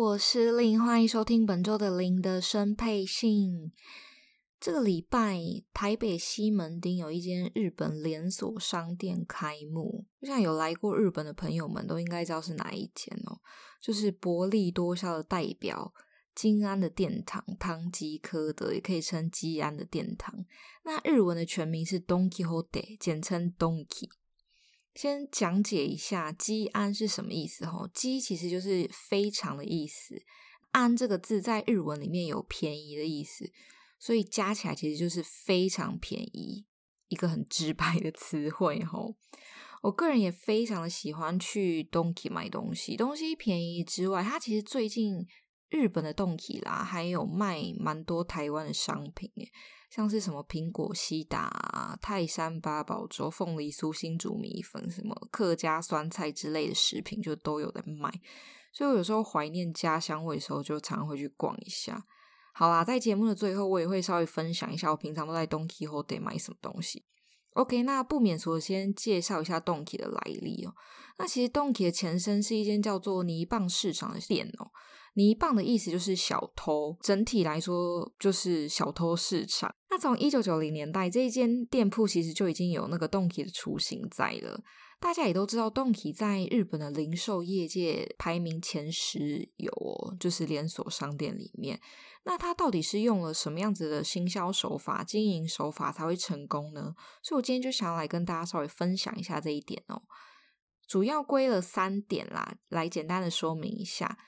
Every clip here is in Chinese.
我是令，欢迎收听本周的林的生配信。这个礼拜，台北西门町有一间日本连锁商店开幕。就像有来过日本的朋友们都应该知道是哪一间哦，就是薄利多销的代表金安的殿堂，唐吉诃德也可以称基安的殿堂。那日文的全名是 Don Quijote，简称 Donki。先讲解一下“基安”是什么意思哈？“基”其实就是非常的意思，“安”这个字在日文里面有便宜的意思，所以加起来其实就是非常便宜，一个很直白的词汇哈。我个人也非常的喜欢去 Donki 买东西，东西便宜之外，它其实最近日本的 Donki 啦，还有卖蛮多台湾的商品耶。像是什么苹果西打、泰山八宝粥、凤梨酥、新竹米粉、什么客家酸菜之类的食品，就都有在卖。所以我有时候怀念家乡味的时候，就常会去逛一下。好啦，在节目的最后，我也会稍微分享一下我平常都在 Don Quijote 买什么东西。OK，那不免俗先介绍一下 Donki 的来历哦。那其实 Donki 的前身是一间叫做泥棒市场的店哦。泥棒的意思就是小偷，整体来说就是小偷市场。从一九九零年代，这一间店铺其实就已经有那个 Donki 的雏形在了。大家也都知道，Donki 在日本的零售业界排名前十有哦，就是连锁商店里面。那它到底是用了什么样子的行销手法、经营手法才会成功呢？所以我今天就想来跟大家稍微分享一下这一点哦。主要归了三点啦，来简单的说明一下。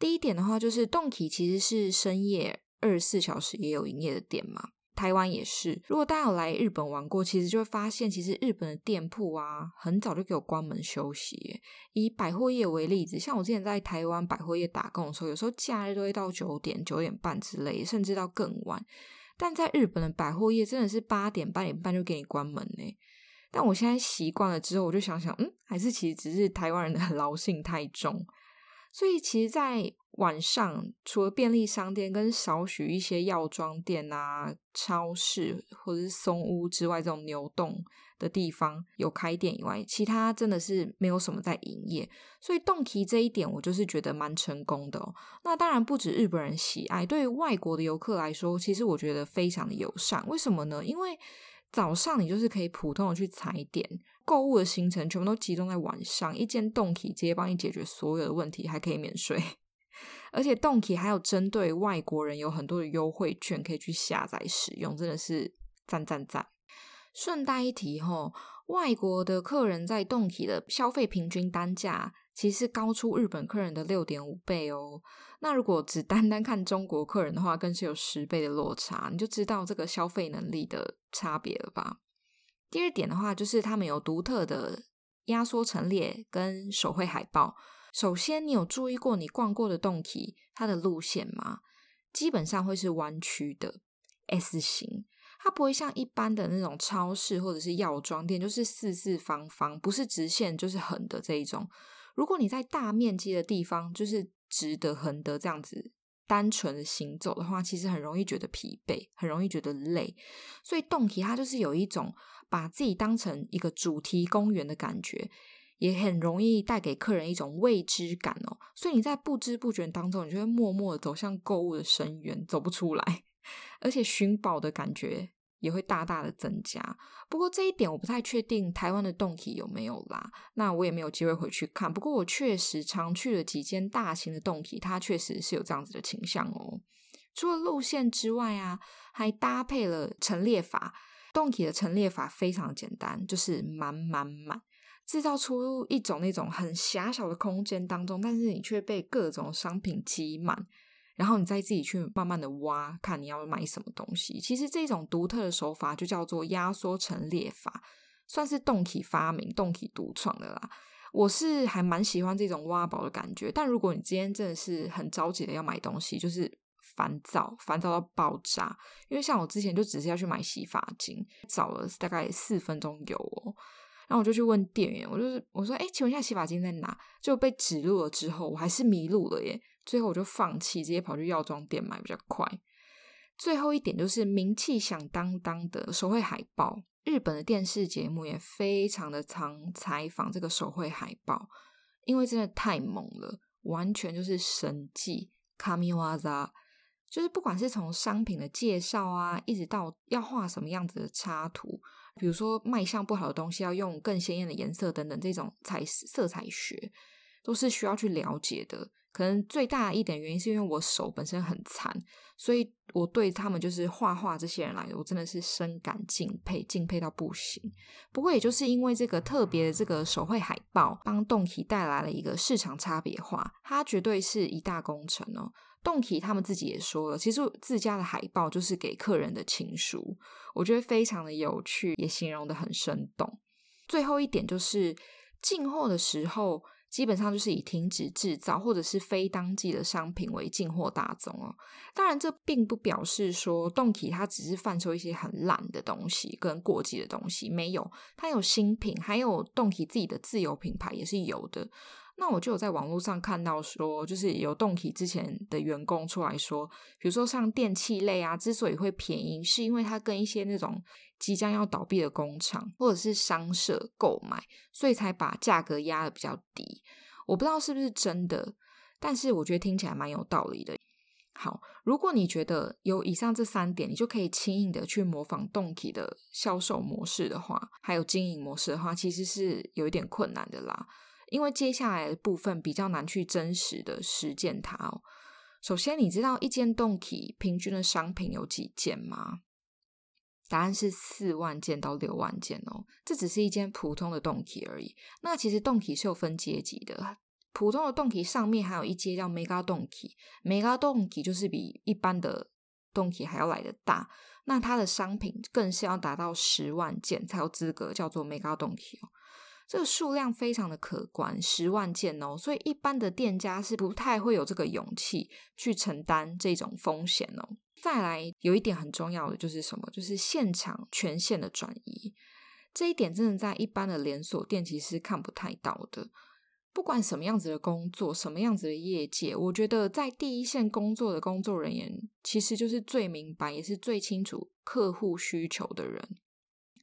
第一点的话，就是 Donki 其实是深夜二十四小时也有营业的店嘛，台湾也是。如果大家有来日本玩过，其实就会发现，其实日本的店铺啊，很早就给我关门休息。以百货业为例子，像我之前在台湾百货业打工的时候，有时候假日都会到九点、九点半之类，甚至到更晚。但在日本的百货业真的是八点、八点半就给你关门呢。但我现在习惯了之后，我就想想，嗯，还是其实只是台湾人的 劳性太重。所以，其实，在晚上，除了便利商店跟少许一些药妆店啊、超市或者是松屋之外，这种流动的地方有开店以外，其他真的是没有什么在营业。所以洞体这一点，我就是觉得蛮成功的。那当然不止日本人喜爱，对于外国的游客来说，其实我觉得非常的友善。为什么呢？因为早上你就是可以普通的去踩点。购物的行程全部都集中在晚上，一间 Donki 直接帮你解决所有的问题，还可以免税。而且 Donki 还有针对外国人有很多的优惠券可以去下载使用，真的是赞赞赞。顺带一提齁，外国的客人在 Donki 的消费平均单价其实高出日本客人的六点五倍哦。那如果只单单看中国客人的话，更是有十倍的落差，你就知道这个消费能力的差别了吧？第二点的话，就是他们有独特的压缩陈列跟手绘海报。首先，你有注意过你逛过的 Donki 它的路线吗？基本上会是弯曲的 S 型，它不会像一般的那种超市或者是药妆店，就是四四方方，不是直线就是横的这一种。如果你在大面积的地方，就是直的、横的这样子。单纯的行走的话，其实很容易觉得疲惫，很容易觉得累。所以 Donki 它就是有一种把自己当成一个主题公园的感觉，也很容易带给客人一种未知感哦。所以你在不知不觉当中，你就会默默的走向购物的深渊，走不出来，而且寻宝的感觉。也会大大的增加，不过这一点我不太确定台湾的 Donki 有没有啦，那我也没有机会回去看。不过我确实常去了几间大型的 Donki，它确实是有这样子的倾向哦。除了路线之外啊，还搭配了陈列法。Donki 的陈列法非常简单，就是满满满，制造出一种那种很狭小的空间当中，但是你却被各种商品挤满。然后你再自己去慢慢的挖，看你要买什么东西。其实这种独特的手法就叫做压缩陈列法，算是 Donki 发明、Donki 独创的啦。我是还蛮喜欢这种挖宝的感觉。但如果你今天真的是很着急的要买东西，就是烦躁，烦躁到爆炸。因为像我之前就只是要去买洗发精，找了大概四分钟有，然后我就去问店员，我就是我说，哎，请问一下洗发精在哪？就被指路了之后，我还是迷路了耶。最后我就放弃，直接跑去药妆店买比较快。最后一点就是名气响当当的手绘海报，日本的电视节目也非常的常采访这个手绘海报，因为真的太猛了，完全就是神技。卡米瓦扎就是不管是从商品的介绍啊，一直到要画什么样子的插图，比如说卖相不好的东西要用更鲜艳的颜色等等，这种彩色彩学都是需要去了解的。可能最大的一点原因是因为我手本身很残，所以我对他们就是画画这些人来说，我真的是深感敬佩，敬佩到不行。不过也就是因为这个特别的这个手绘海报，帮 Donkey 带来了一个市场差别化，它绝对是一大工程哦。Donkey 他们自己也说了，其实自家的海报就是给客人的情书，我觉得非常的有趣，也形容得很生动。最后一点就是进货的时候，基本上就是以停止制造或者是非当季的商品为进货大宗哦。当然，这并不表示说洞体它只是贩售一些很烂的东西跟过季的东西，没有，它有新品，还有洞体自己的自有品牌也是有的。那我就有在网络上看到说，就是有 Donkey 之前的员工出来说，比如说像电器类啊，之所以会便宜，是因为它跟一些那种即将要倒闭的工厂或者是商社购买，所以才把价格压得比较低。我不知道是不是真的，但是我觉得听起来蛮有道理的。好，如果你觉得有以上这三点，你就可以轻易的去模仿 Donkey 的销售模式的话，还有经营模式的话，其实是有一点困难的啦。因为接下来的部分比较难去真实的实践它哦。首先，你知道一间 Donkey 平均的商品有几件吗？答案是四万件到六万件哦。这只是一间普通的 Donkey 而已。那其实 Donkey 是有分阶级的，普通的 Donkey 上面还有一阶叫 Mega Donkey，Mega Donkey 就是比一般的 Donkey 还要来得大。那它的商品更是要达到十万件才有资格叫做 Mega Donkey 哦。这个数量非常的可观，十万件哦，所以一般的店家是不太会有这个勇气去承担这种风险哦。再来，有一点很重要的就是什么？就是现场权限的转移，这一点真的在一般的连锁店其实看不太到的。不管什么样子的工作，什么样子的业界，我觉得在第一线工作的工作人员，其实就是最明白也是最清楚客户需求的人。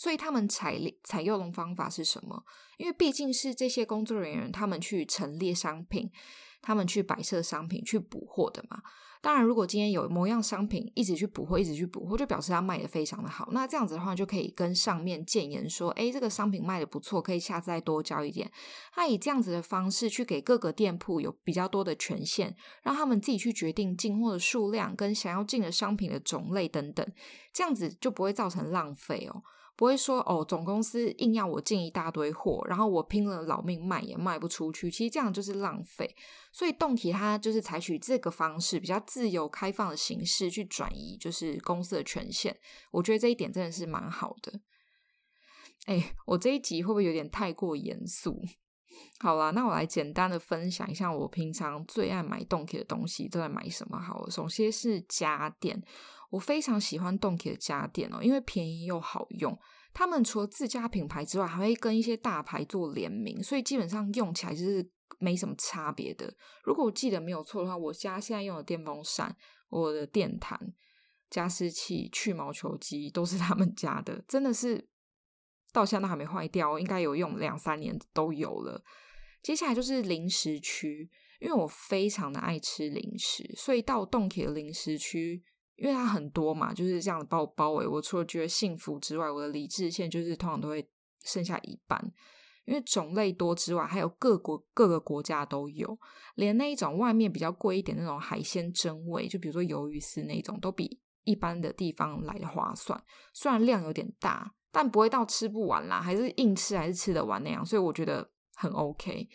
所以他们采采用的方法是什么？因为毕竟是这些工作人员，他们去陈列商品，他们去摆设商品，去补货的嘛。当然，如果今天有某样商品一直去补货，一直去补货，就表示它卖得非常的好。那这样子的话，就可以跟上面建言说：“诶，这个商品卖得不错，可以下次再多交一点。”他以这样子的方式去给各个店铺有比较多的权限，让他们自己去决定进货的数量跟想要进的商品的种类等等，这样子就不会造成浪费哦。不会说哦，总公司硬要我进一大堆货，然后我拼了老命卖也卖不出去，其实这样就是浪费。所以动体它就是采取这个方式，比较自由开放的形式去转移，就是公司的权限。我觉得这一点真的是蛮好的。哎，我这一集会不会有点太过严肃？好啦，那我来简单的分享一下我平常最爱买 Donkey 的东西都在买什么好了。首先是家电。我非常喜欢 Donkey 的家电哦，因为便宜又好用。他们除了自家品牌之外，还会跟一些大牌做联名，所以基本上用起来就是没什么差别的。如果我记得没有错的话，我家现在用的电风扇、我的电毯、加湿器、去毛球机都是他们家的，真的是到现在都还没坏掉，应该有用两三年都有了。接下来就是零食区，因为我非常的爱吃零食，所以到 Donkey 的零食区。因为它很多嘛，就是这样把我包围。我除了觉得幸福之外，我的理智线就是通常都会剩下一半。因为种类多之外，还有各国各个国家都有，连那一种外面比较贵一点那种海鲜真味，就比如说鱿鱼丝那种，都比一般的地方来的划算。虽然量有点大，但不会到吃不完啦，还是硬吃还是吃得完那样，所以我觉得很 OK。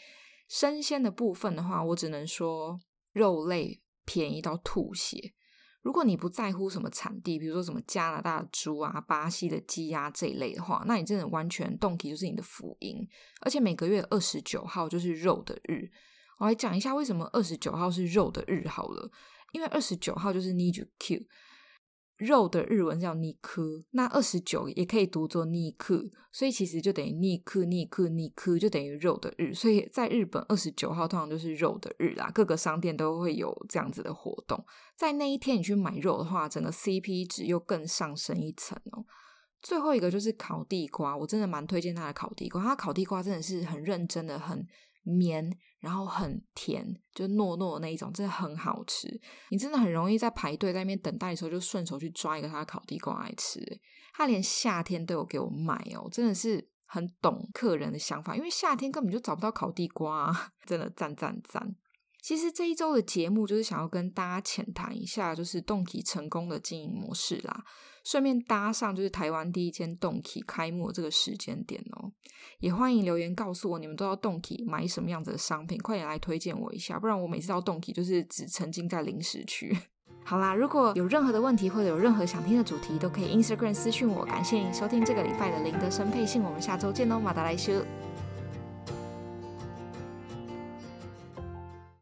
生鲜的部分的话，我只能说肉类便宜到吐血。如果你不在乎什么产地，比如说什么加拿大的猪啊、巴西的鸡鸭这一类的话，那你真的完全动体就是你的福音。而且每个月二十九号就是肉的日，我来讲一下为什么二十九号是肉的日好了，因为二十九号就是 Nijukyu。肉的日文叫尼克，那二十九也可以读作尼克，所以其实就等于尼克尼克尼克，就等于肉的日。所以在日本二十九号通常就是肉的日啦，各个商店都会有这样子的活动。在那一天你去买肉的话，整个 CP 值又更上升一层哦。最后一个就是烤地瓜，我真的蛮推荐他的烤地瓜，它烤地瓜真的是很认真的很。绵，然后很甜，就糯糯的那一种，真的很好吃。你真的很容易在排队在那边等待的时候，就顺手去抓一个他的烤地瓜来吃。他连夏天都有给我买哦，真的是很懂客人的想法，因为夏天根本就找不到烤地瓜啊，真的赞赞赞。其实这一周的节目就是想要跟大家浅谈一下，就是ドンキ成功的经营模式啦。 顺便搭上就是台湾第一间ドンキ开幕的这个时间点哦，也欢迎留言告诉我你们都要ドンキ买什么样子的商品，快点来推荐我一下，不然我每次到ドンキ就是只沉浸在零食区。好啦，如果有任何的问题或者有任何想听的主题，都可以 Instagram 私讯我。感谢你收听这个礼拜的林德生配信，我们下周见哦，马达来修。